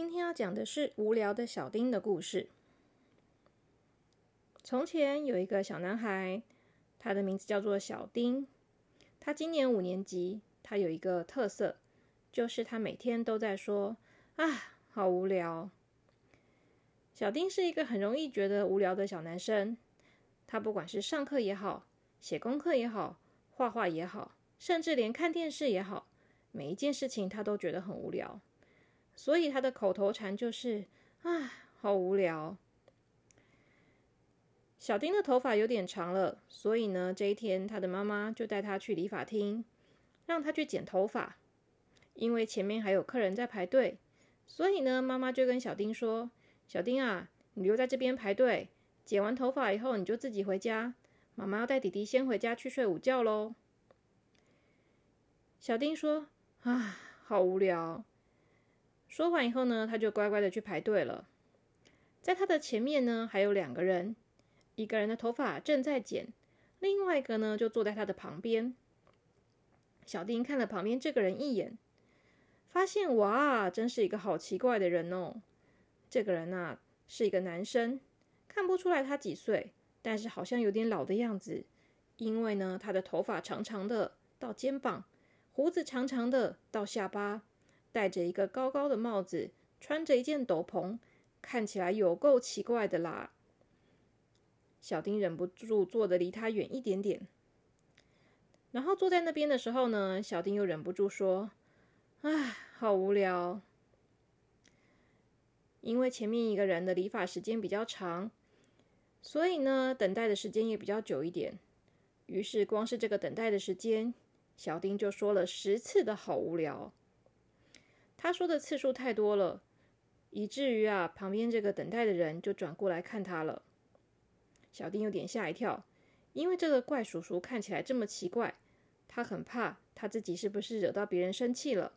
今天要讲的是无聊的小丁的故事。从前有一个小男孩，他的名字叫做小丁。他今年五年级。他有一个特色，就是他每天都在说：“啊，好无聊。”小丁是一个很容易觉得无聊的小男生。他不管是上课也好，写功课也好，画画也好，甚至连看电视也好，每一件事情他都觉得很无聊。所以他的口头禅就是：“啊，好无聊。”小丁的头发有点长了，所以呢，这一天他的妈妈就带他去理发厅，让他去剪头发。因为前面还有客人在排队，所以呢，妈妈就跟小丁说：“小丁啊，你留在这边排队，剪完头发以后你就自己回家。妈妈要带弟弟先回家去睡午觉喽。”小丁说：“啊，好无聊。”说完以后呢，他就乖乖的去排队了。在他的前面呢，还有两个人，一个人的头发正在剪，另外一个呢就坐在他的旁边。小丁看了旁边这个人一眼，发现哇，真是一个好奇怪的人哦。这个人啊是一个男生，看不出来他几岁，但是好像有点老的样子，因为呢他的头发长长的到肩膀，胡子长长的到下巴。戴着一个高高的帽子，穿着一件斗篷，看起来有够奇怪的啦。小丁忍不住坐的离他远一点点。然后坐在那边的时候呢，小丁又忍不住说：“唉，好无聊。”因为前面一个人的理发时间比较长，所以呢，等待的时间也比较久一点。于是，光是这个等待的时间，小丁就说了十次的好无聊。他说的次数太多了，以至于啊，旁边这个等待的人就转过来看他了。小丁有点吓一跳，因为这个怪叔叔看起来这么奇怪，他很怕他自己是不是惹到别人生气了。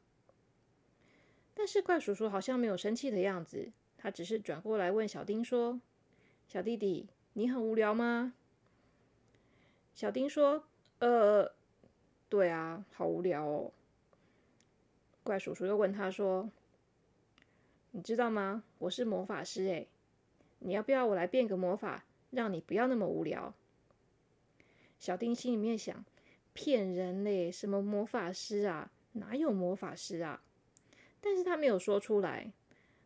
但是怪叔叔好像没有生气的样子，他只是转过来问小丁说：“小弟弟，你很无聊吗？”小丁说：“呃，对啊，好无聊哦。”怪叔叔又问他说：“你知道吗？我是魔法师诶，你要不要我来变个魔法，让你不要那么无聊？”小丁心里面想：“骗人嘞，什么魔法师啊？哪有魔法师啊？”但是他没有说出来。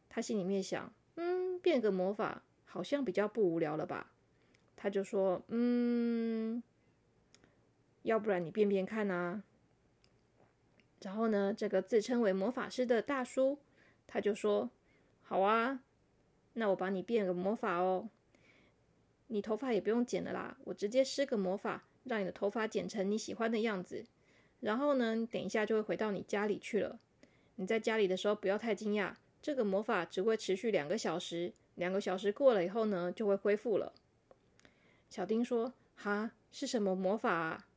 他心里面想：“嗯，变个魔法好像比较不无聊了吧？”他就说：“嗯，要不然你变变看啊？”然后呢，这个自称为魔法师的大叔，他就说：“好啊，那我帮你变个魔法哦。你头发也不用剪了啦，我直接施个魔法，让你的头发剪成你喜欢的样子。然后呢，等一下就会回到你家里去了。你在家里的时候不要太惊讶，这个魔法只会持续两个小时，两个小时过了以后呢，就会恢复了。”小丁说：“哈，是什么魔法啊？”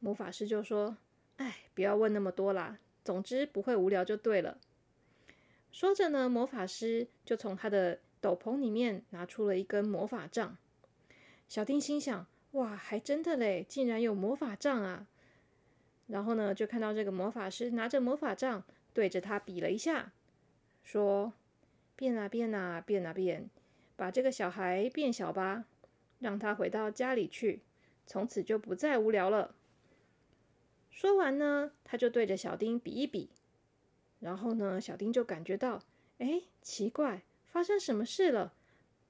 魔法师就说。哎，不要问那么多啦。总之不会无聊就对了。说着呢，魔法师就从他的斗篷里面拿出了一根魔法杖。小丁心想：哇，还真的嘞，竟然有魔法杖啊！然后呢，就看到这个魔法师拿着魔法杖对着他比了一下，说：“变啊变啊变啊变，把这个小孩变小吧，让他回到家里去，从此就不再无聊了。”说完呢，他就对着小丁比一比，然后呢，小丁就感觉到，哎，奇怪，发生什么事了？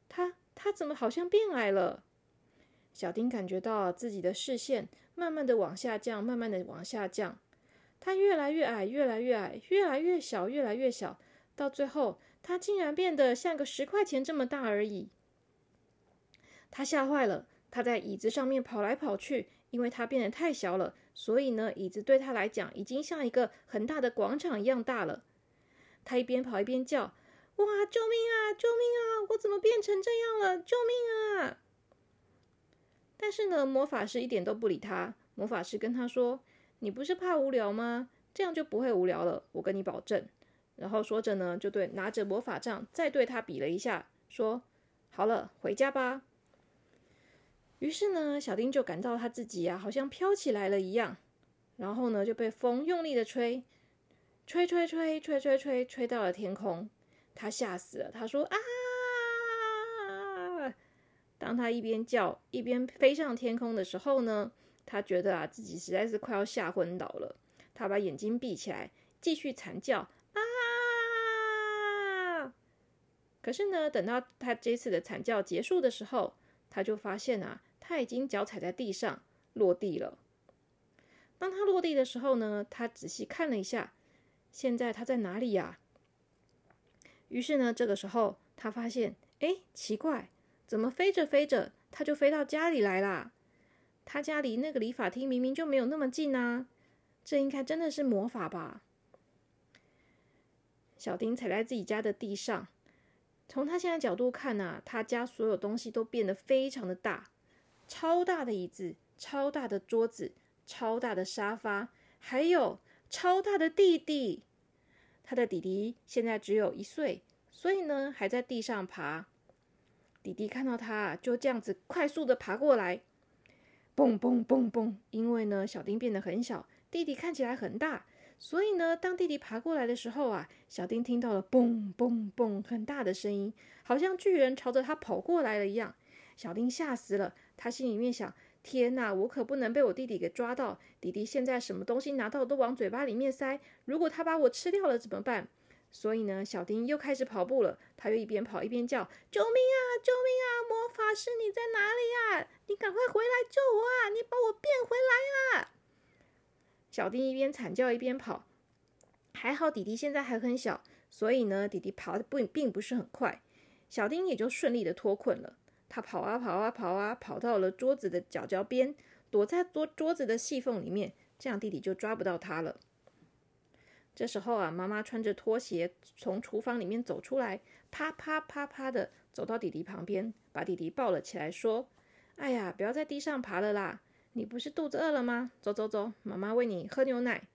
他他怎么好像变矮了？小丁感觉到自己的视线慢慢的往下降，慢慢的往下降，他越来越矮，越来越矮，越来越小，越来越小，到最后，他竟然变得像个十块钱这么大而已。他吓坏了，他在椅子上面跑来跑去。因为他变得太小了，所以呢，椅子对他来讲已经像一个很大的广场一样大了。他一边跑一边叫：“哇，救命啊！救命啊！我怎么变成这样了？救命啊！”但是呢，魔法师一点都不理他。魔法师跟他说：“你不是怕无聊吗？这样就不会无聊了，我跟你保证。”然后说着呢，就对拿着魔法杖再对他比了一下，说：“好了，回家吧。”于是呢，小丁就感到他自己啊，好像飘起来了一样，然后呢，就被风用力的吹，吹吹吹吹吹吹，吹到了天空。他吓死了，他说：“啊！”当他一边叫一边飞上天空的时候呢，他觉得啊自己实在是快要吓昏倒了。他把眼睛闭起来，继续惨叫：“啊！”可是呢，等到他这次的惨叫结束的时候，他就发现啊，他已经脚踩在地上落地了。当他落地的时候呢，他仔细看了一下，现在他在哪里呀？于是呢，这个时候他发现，哎，奇怪，怎么飞着飞着，他就飞到家里来啦？他家离那个理发厅明明就没有那么近啊！这应该真的是魔法吧？小丁踩在自己家的地上，从他现在角度看呢，他家所有东西都变得非常的大，超大的椅子，超大的桌子，超大的沙发，还有超大的弟弟。他的弟弟现在只有一岁，所以呢还在地上爬。弟弟看到他，就这样子快速的爬过来，蹦蹦蹦蹦。因为呢，小丁变得很小，弟弟看起来很大，所以呢，当弟弟爬过来的时候啊，小丁听到了蹦蹦蹦很大的声音，好像巨人朝着他跑过来了一样。小丁吓死了，他心里面想。天哪！我可不能被我弟弟给抓到。弟弟现在什么东西拿到都往嘴巴里面塞。如果他把我吃掉了怎么办？所以呢，小丁又开始跑步了。他又一边跑一边叫：“救命啊！救命啊！魔法师你在哪里呀？你赶快回来救我啊！你把我变回来啊！”小丁一边惨叫一边跑。还好弟弟现在还很小，所以呢，弟弟跑的不并不是很快。小丁也就顺利的脱困了。他跑啊跑啊跑啊，跑到了桌子的角角边，躲在桌桌子的细缝里面，这样弟弟就抓不到他了。这时候啊，妈妈穿着拖鞋从厨房里面走出来，啪啪啪啪的走到弟弟旁边，把弟弟抱了起来，说：“哎呀，不要在地上爬了啦！你不是肚子饿了吗？走走走，妈妈喂你喝牛奶。”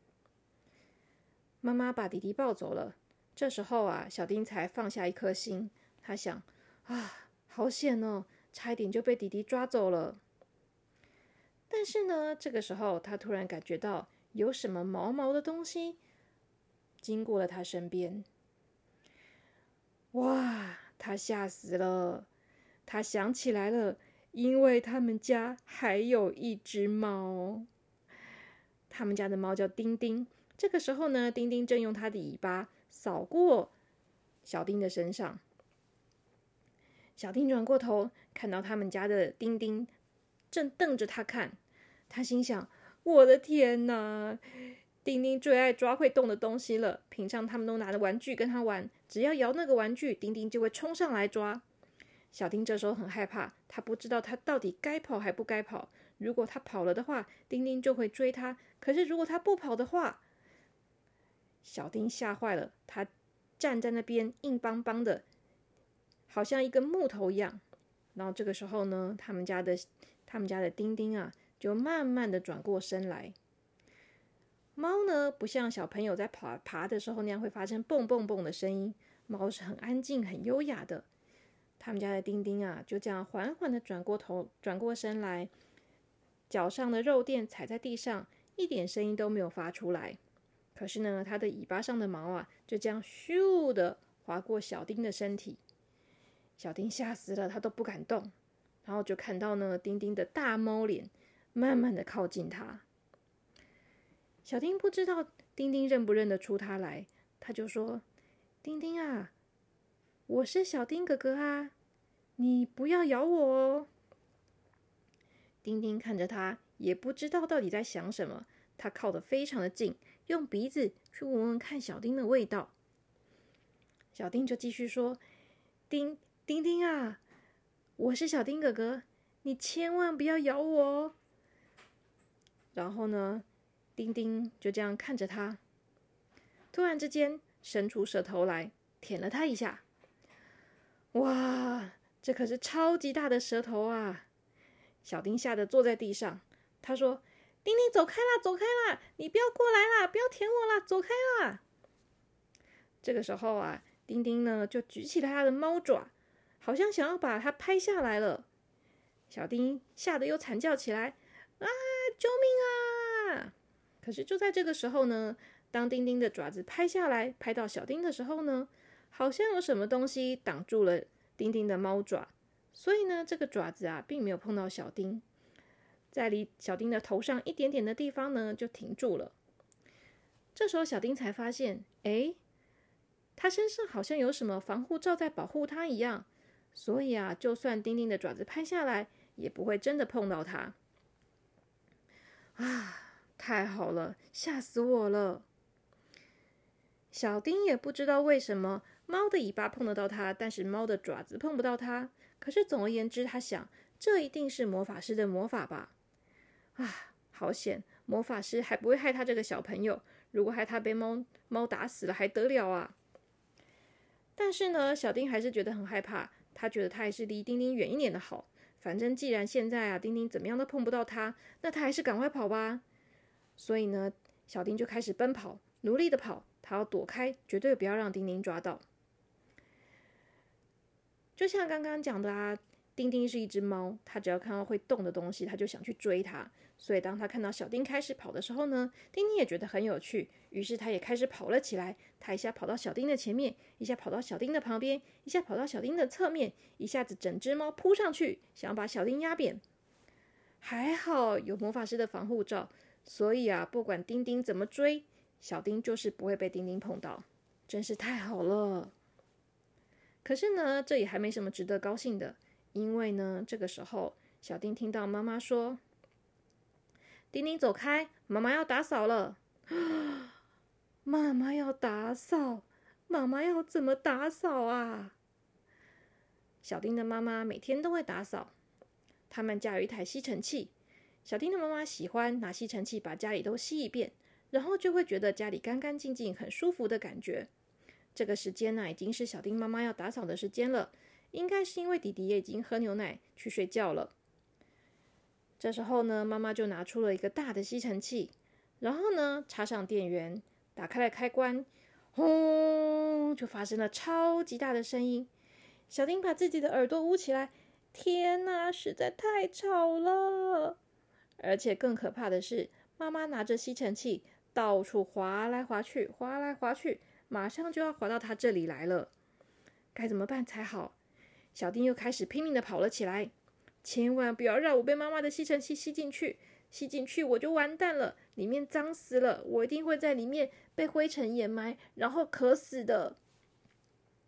妈妈把弟弟抱走了。这时候啊，小丁才放下一颗心，他想：啊。好险哦！差一点就被弟弟抓走了。但是呢，这个时候他突然感觉到有什么毛毛的东西经过了他身边。哇！他吓死了！他想起来了，因为他们家还有一只猫。他们家的猫叫丁丁。这个时候呢，丁丁正用它的尾巴扫过小丁的身上。小丁转过头，看到他们家的丁丁正瞪着他看。他心想：“我的天哪！丁丁最爱抓会动的东西了。平常他们都拿着玩具跟他玩，只要摇那个玩具，丁丁就会冲上来抓。”小丁这时候很害怕，他不知道他到底该跑还不该跑。如果他跑了的话，丁丁就会追他；可是如果他不跑的话，小丁吓坏了。他站在那边，硬邦邦的。好像一根木头一样，然后这个时候呢，他们家的他们家的丁丁啊，就慢慢的转过身来。猫呢，不像小朋友在爬爬的时候那样会发生蹦蹦蹦的声音，猫是很安静、很优雅的。他们家的丁丁啊，就这样缓缓的转过头、转过身来，脚上的肉垫踩在地上，一点声音都没有发出来。可是呢，它的尾巴上的毛啊，就这样咻的划过小丁的身体。小丁吓死了，他都不敢动，然后就看到呢，丁丁的大猫脸慢慢的靠近他。小丁不知道丁丁认不认得出他来，他就说：“丁丁啊，我是小丁哥哥啊，你不要咬我哦。”丁丁看着他，也不知道到底在想什么，他靠得非常的近，用鼻子去闻闻看小丁的味道。小丁就继续说：“丁。”丁丁啊，我是小丁哥哥，你千万不要咬我哦。然后呢，丁丁就这样看着他，突然之间伸出舌头来舔了他一下。哇，这可是超级大的舌头啊！小丁吓得坐在地上。他说：“丁丁，走开啦，走开啦！你不要过来啦，不要舔我啦，走开啦！”这个时候啊，丁丁呢就举起了他的猫爪。好像想要把它拍下来了，小丁吓得又惨叫起来：“啊，救命啊！”可是就在这个时候呢，当丁丁的爪子拍下来，拍到小丁的时候呢，好像有什么东西挡住了丁丁的猫爪，所以呢，这个爪子啊，并没有碰到小丁，在离小丁的头上一点点的地方呢，就停住了。这时候，小丁才发现，哎，他身上好像有什么防护罩在保护他一样，所以啊，就算丁丁的爪子拍下来，也不会真的碰到它。啊，太好了，吓死我了！小丁也不知道为什么猫的尾巴碰得到它，但是猫的爪子碰不到它。可是总而言之，他想，这一定是魔法师的魔法吧？啊，好险！魔法师还不会害他这个小朋友。如果害他被猫猫打死了，还得了啊？但是呢，小丁还是觉得很害怕。他觉得他还是离丁丁远一点的好。反正既然现在啊，丁丁怎么样都碰不到他，那他还是赶快跑吧。所以呢，小丁就开始奔跑，努力的跑。他要躲开，绝对不要让丁丁抓到。就像刚刚讲的啊。丁丁是一只猫，它只要看到会动的东西，它就想去追它。所以当他看到小丁开始跑的时候呢，丁丁也觉得很有趣，于是他也开始跑了起来。他一下跑到小丁的前面，一下跑到小丁的旁边，一下跑到小丁的侧面，一下子整只猫扑上去，想要把小丁压扁。还好有魔法师的防护罩，所以啊，不管丁丁怎么追，小丁就是不会被丁丁碰到，真是太好了。可是呢，这也还没什么值得高兴的。因为呢，这个时候小丁听到妈妈说：“丁丁走开，妈妈要打扫了。”妈妈要打扫，妈妈要怎么打扫啊？小丁的妈妈每天都会打扫。他们家有一台吸尘器，小丁的妈妈喜欢拿吸尘器把家里都吸一遍，然后就会觉得家里干干净净、很舒服的感觉。这个时间呢，已经是小丁妈妈要打扫的时间了。应该是因为弟弟也已经喝牛奶去睡觉了。这时候呢，妈妈就拿出了一个大的吸尘器，然后呢，插上电源，打开了开关，轰，就发生了超级大的声音。小丁把自己的耳朵捂起来，天哪，实在太吵了！而且更可怕的是，妈妈拿着吸尘器到处划来划去，划来划去，马上就要划到他这里来了。该怎么办才好？小丁又开始拼命的跑了起来，千万不要让我被妈妈的吸尘器吸进去，吸进去我就完蛋了，里面脏死了，我一定会在里面被灰尘掩埋，然后渴死的。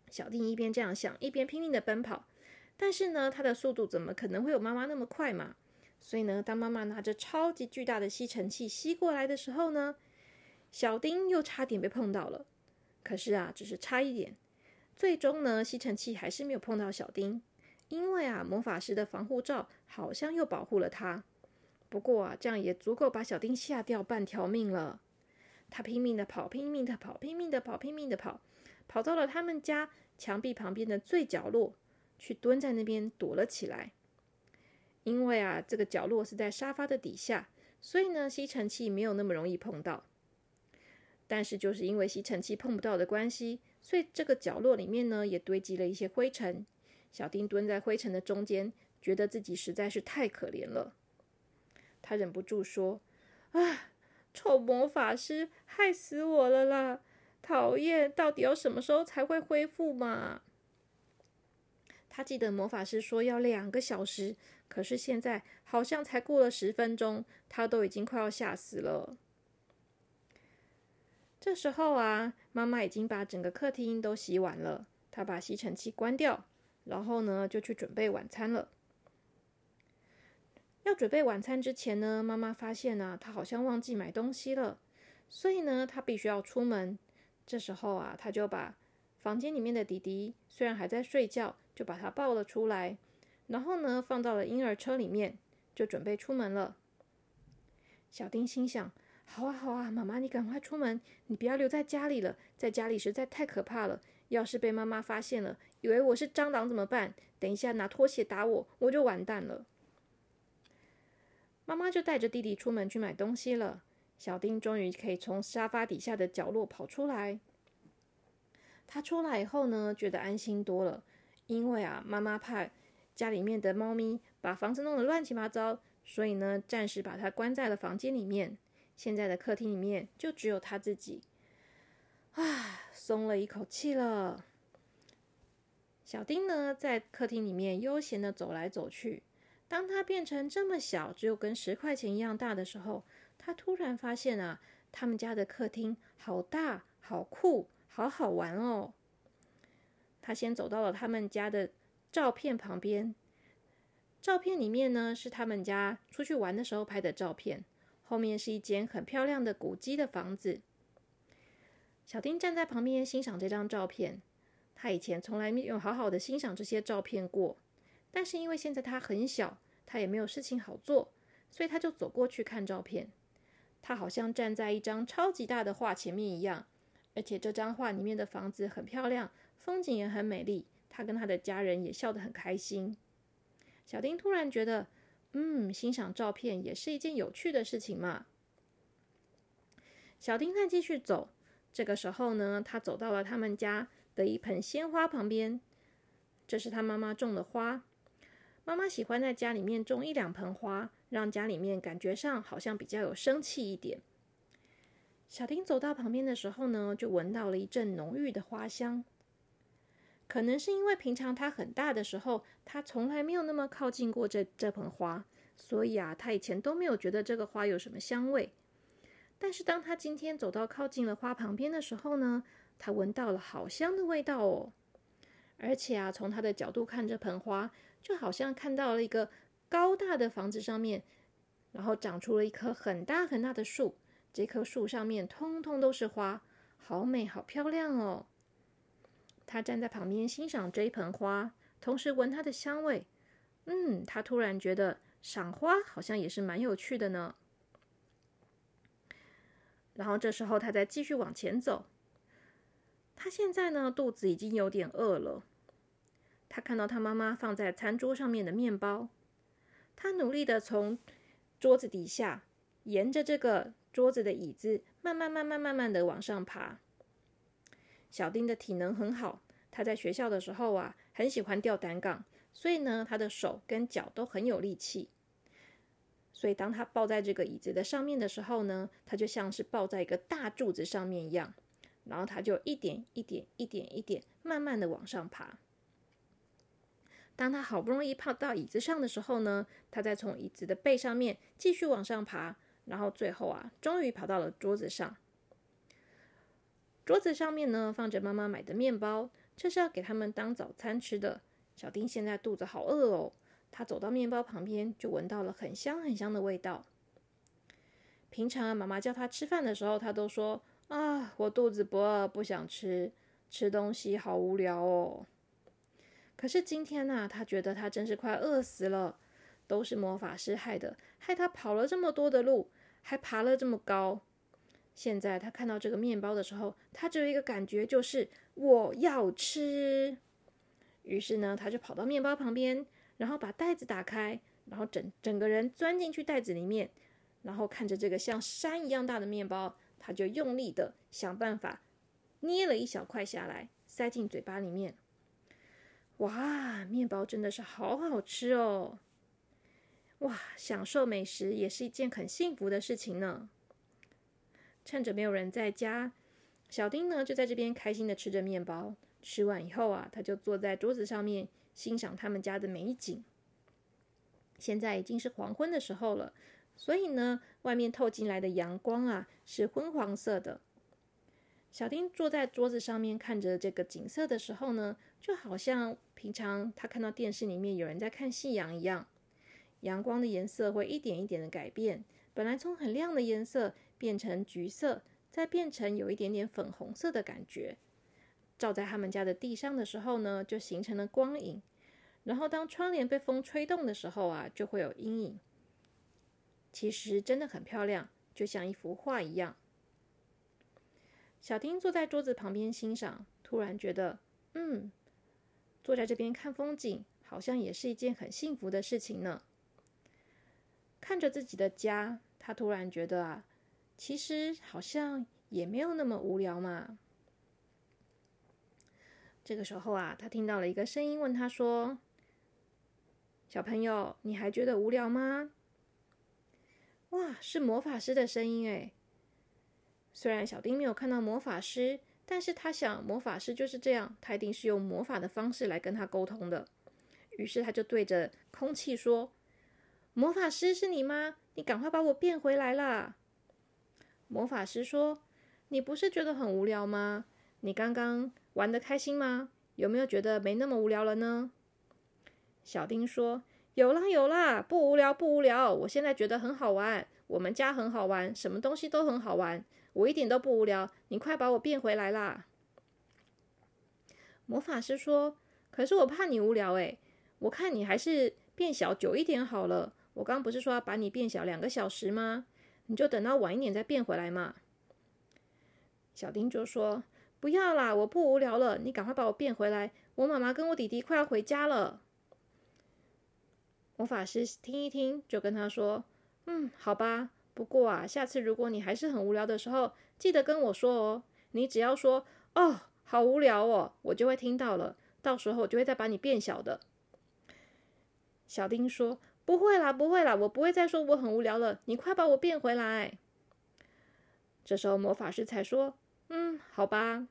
小丁一边这样想，一边拼命的奔跑，但是呢，他的速度怎么可能会有妈妈那么快嘛？所以呢，当妈妈拿着超级巨大的吸尘器吸过来的时候呢，小丁又差点被碰到了，可是啊，只是差一点。最终呢，吸尘器还是没有碰到小丁，因为啊，魔法师的防护罩好像又保护了他。不过啊，这样也足够把小丁吓掉半条命了。他拼命的跑，拼命的跑，拼命的跑，拼命的跑，跑到了他们家墙壁旁边的最角落，去蹲在那边躲了起来。因为啊，这个角落是在沙发的底下，所以呢，吸尘器没有那么容易碰到。但是就是因为吸尘器碰不到的关系。所以这个角落里面呢，也堆积了一些灰尘。小丁蹲在灰尘的中间，觉得自己实在是太可怜了。他忍不住说：“啊，臭魔法师，害死我了啦！讨厌，到底要什么时候才会恢复嘛？”他记得魔法师说要两个小时，可是现在好像才过了十分钟，他都已经快要吓死了。这时候啊，妈妈已经把整个客厅都洗完了。她把吸尘器关掉，然后呢，就去准备晚餐了。要准备晚餐之前呢，妈妈发现呢，她好像忘记买东西了，所以呢，她必须要出门。这时候啊，她就把房间里面的弟弟虽然还在睡觉，就把他抱了出来，然后呢，放到了婴儿车里面，就准备出门了。小丁心想。好啊，好啊，妈妈，你赶快出门，你不要留在家里了，在家里实在太可怕了。要是被妈妈发现了，以为我是蟑螂怎么办？等一下拿拖鞋打我，我就完蛋了。妈妈就带着弟弟出门去买东西了。小丁终于可以从沙发底下的角落跑出来。他出来以后呢，觉得安心多了，因为啊，妈妈怕家里面的猫咪把房子弄得乱七八糟，所以呢，暂时把它关在了房间里面。现在的客厅里面就只有他自己，啊松了一口气了。小丁呢，在客厅里面悠闲的走来走去。当他变成这么小，只有跟十块钱一样大的时候，他突然发现啊，他们家的客厅好大、好酷、好好玩哦。他先走到了他们家的照片旁边，照片里面呢是他们家出去玩的时候拍的照片，后面是一间很漂亮的古迹的房子。小丁站在旁边欣赏这张照片，他以前从来没有好好的欣赏这些照片过。但是因为现在他很小，他也没有事情好做，所以他就走过去看照片。他好像站在一张超级大的画前面一样，而且这张画里面的房子很漂亮，风景也很美丽。他跟他的家人也笑得很开心。小丁突然觉得，嗯，欣赏照片也是一件有趣的事情嘛。小丁再继续走，这个时候呢，他走到了他们家的一盆鲜花旁边，这是他妈妈种的花。妈妈喜欢在家里面种一两盆花，让家里面感觉上好像比较有生气一点。小丁走到旁边的时候呢，就闻到了一阵浓郁的花香。可能是因为平常他很大的时候，他从来没有那么靠近过这这盆花，所以啊，他以前都没有觉得这个花有什么香味。但是当他今天走到靠近了花旁边的时候呢，他闻到了好香的味道哦。而且啊，从他的角度看这盆花。就好像看到了一个高大的房子上面，然后长出了一棵很大很大的树。这棵树上面通通都是花，好美，好漂亮哦。他站在旁边欣赏这一盆花，同时闻它的香味。嗯，他突然觉得赏花好像也是蛮有趣的呢。然后这时候，他再继续往前走。他现在呢，肚子已经有点饿了。他看到他妈妈放在餐桌上面的面包，他努力的从桌子底下沿着这个桌子的椅子慢慢慢慢慢慢的往上爬。小丁的体能很好，他在学校的时候啊，很喜欢吊单杠，所以呢，他的手跟脚都很有力气。所以当他抱在这个椅子的上面的时候呢，他就像是抱在一个大柱子上面一样，然后他就一点一点一点一点慢慢的往上爬。当他好不容易跑到椅子上的时候呢，他再从椅子的背上面继续往上爬，然后最后啊，终于跑到了桌子上。桌子上面呢，放着妈妈买的面包，这是要给他们当早餐吃的。小丁现在肚子好饿哦，他走到面包旁边，就闻到了很香很香的味道。平常妈妈叫他吃饭的时候，他都说：“啊，我肚子不饿，不想吃，吃东西好无聊哦。”可是今天呢，他觉得他真是快饿死了，都是魔法师害的，害他跑了这么多的路，还爬了这么高。现在他看到这个面包的时候，他只有一个感觉，就是我要吃。于是呢，他就跑到面包旁边，然后把袋子打开，然后整整个人钻进去袋子里面，然后看着这个像山一样大的面包，他就用力的想办法捏了一小块下来，塞进嘴巴里面。哇，面包真的是好好吃哦！哇，享受美食也是一件很幸福的事情呢。趁着没有人在家，小丁呢就在这边开心的吃着面包。吃完以后啊，他就坐在桌子上面欣赏他们家的美景。现在已经是黄昏的时候了，所以呢，外面透进来的阳光啊是昏黄色的。小丁坐在桌子上面看着这个景色的时候呢，就好像。平常他看到电视里面有人在看夕阳一样，阳光的颜色会一点一点的改变，本来从很亮的颜色变成橘色，再变成有一点点粉红色的感觉。照在他们家的地上的时候呢，就形成了光影。然后当窗帘被风吹动的时候啊，就会有阴影。其实真的很漂亮，就像一幅画一样。小丁坐在桌子旁边欣赏，突然觉得，嗯。坐在这边看风景，好像也是一件很幸福的事情呢。看着自己的家，他突然觉得啊，其实好像也没有那么无聊嘛。这个时候啊，他听到了一个声音，问他说：“小朋友，你还觉得无聊吗？”哇，是魔法师的声音诶。虽然小丁没有看到魔法师，但是他想，魔法师就是这样，他一定是用魔法的方式来跟他沟通的。于是他就对着空气说：“魔法师是你吗？你赶快把我变回来啦！”魔法师说：“你不是觉得很无聊吗？你刚刚玩的开心吗？有没有觉得没那么无聊了呢？”小丁说：“有啦有啦，不无聊不无聊，我现在觉得很好玩。我们家很好玩，什么东西都很好玩，我一点都不无聊。你快把我变回来啦！”魔法师说：“可是我怕你无聊诶。我看你还是变小久一点好了。我刚不是说要把你变小两个小时吗？你就等到晚一点再变回来嘛。”小丁就说：“不要啦，我不无聊了，你赶快把我变回来。我妈妈跟我弟弟快要回家了。”魔法师听一听，就跟他说：“嗯，好吧。不过啊，下次如果你还是很无聊的时候，记得跟我说哦。你只要说‘哦，好无聊哦’，我就会听到了。到时候我就会再把你变小的。”小丁说：“不会啦，不会啦，我不会再说我很无聊了。你快把我变回来。”这时候魔法师才说：“嗯，好吧。”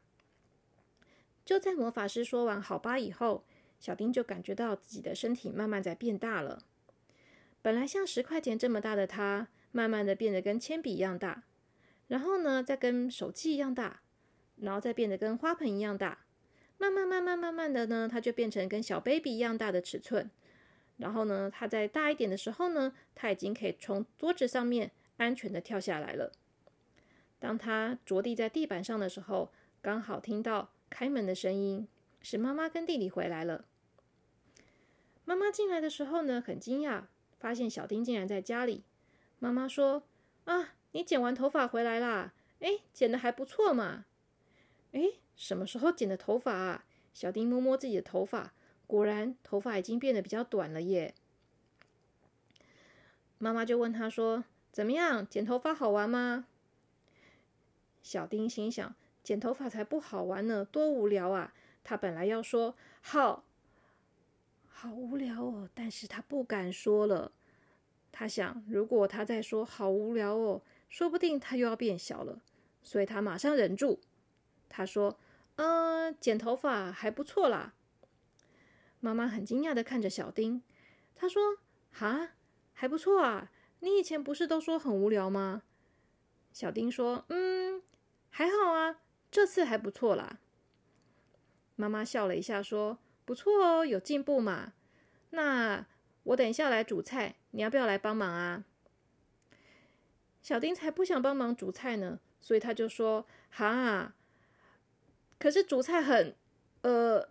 就在魔法师说完“好吧”以后，小丁就感觉到自己的身体慢慢在变大了。本来像十块钱这么大的他，慢慢的变得跟铅笔一样大，然后呢，再跟手机一样大，然后再变得跟花盆一样大，慢慢慢慢慢慢的呢，他就变成跟小 baby 一样大的尺寸。然后呢，他在大一点的时候呢，他已经可以从桌子上面安全的跳下来了。当他着地在地板上的时候，刚好听到开门的声音，是妈妈跟弟弟回来了。妈妈进来的时候呢，很惊讶，发现小丁竟然在家里。妈妈说：“啊，你剪完头发回来啦？哎，剪的还不错嘛。哎，什么时候剪的头发啊？”小丁摸摸自己的头发。果然，头发已经变得比较短了耶。妈妈就问他说：“怎么样，剪头发好玩吗？”小丁心想：“剪头发才不好玩呢，多无聊啊！”他本来要说“好，好无聊哦”，但是他不敢说了。他想，如果他再说“好无聊哦”，说不定他又要变小了，所以他马上忍住。他说：“嗯，剪头发还不错啦。”妈妈很惊讶的看着小丁，他说：“哈，还不错啊！你以前不是都说很无聊吗？”小丁说：“嗯，还好啊，这次还不错啦。”妈妈笑了一下说：“不错哦，有进步嘛。那我等一下来煮菜，你要不要来帮忙啊？”小丁才不想帮忙煮菜呢，所以他就说：“哈，可是煮菜很……呃，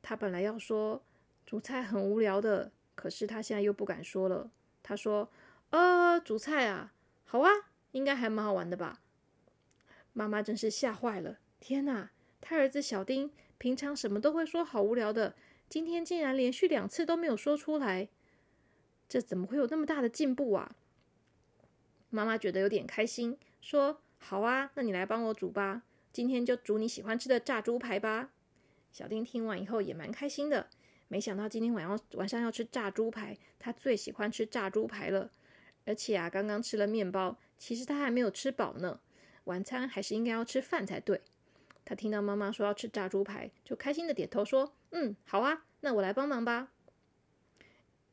他本来要说。”煮菜很无聊的，可是他现在又不敢说了。他说：“呃，煮菜啊，好啊，应该还蛮好玩的吧？”妈妈真是吓坏了！天哪，他儿子小丁平常什么都会说好无聊的，今天竟然连续两次都没有说出来，这怎么会有那么大的进步啊？妈妈觉得有点开心，说：“好啊，那你来帮我煮吧，今天就煮你喜欢吃的炸猪排吧。”小丁听完以后也蛮开心的。没想到今天晚上晚上要吃炸猪排，他最喜欢吃炸猪排了。而且啊，刚刚吃了面包，其实他还没有吃饱呢。晚餐还是应该要吃饭才对。他听到妈妈说要吃炸猪排，就开心的点头说：“嗯，好啊，那我来帮忙吧。”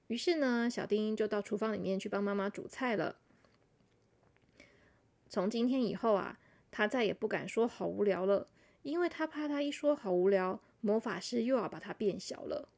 于是呢，小丁就到厨房里面去帮妈妈煮菜了。从今天以后啊，他再也不敢说好无聊了，因为他怕他一说好无聊，魔法师又要把他变小了。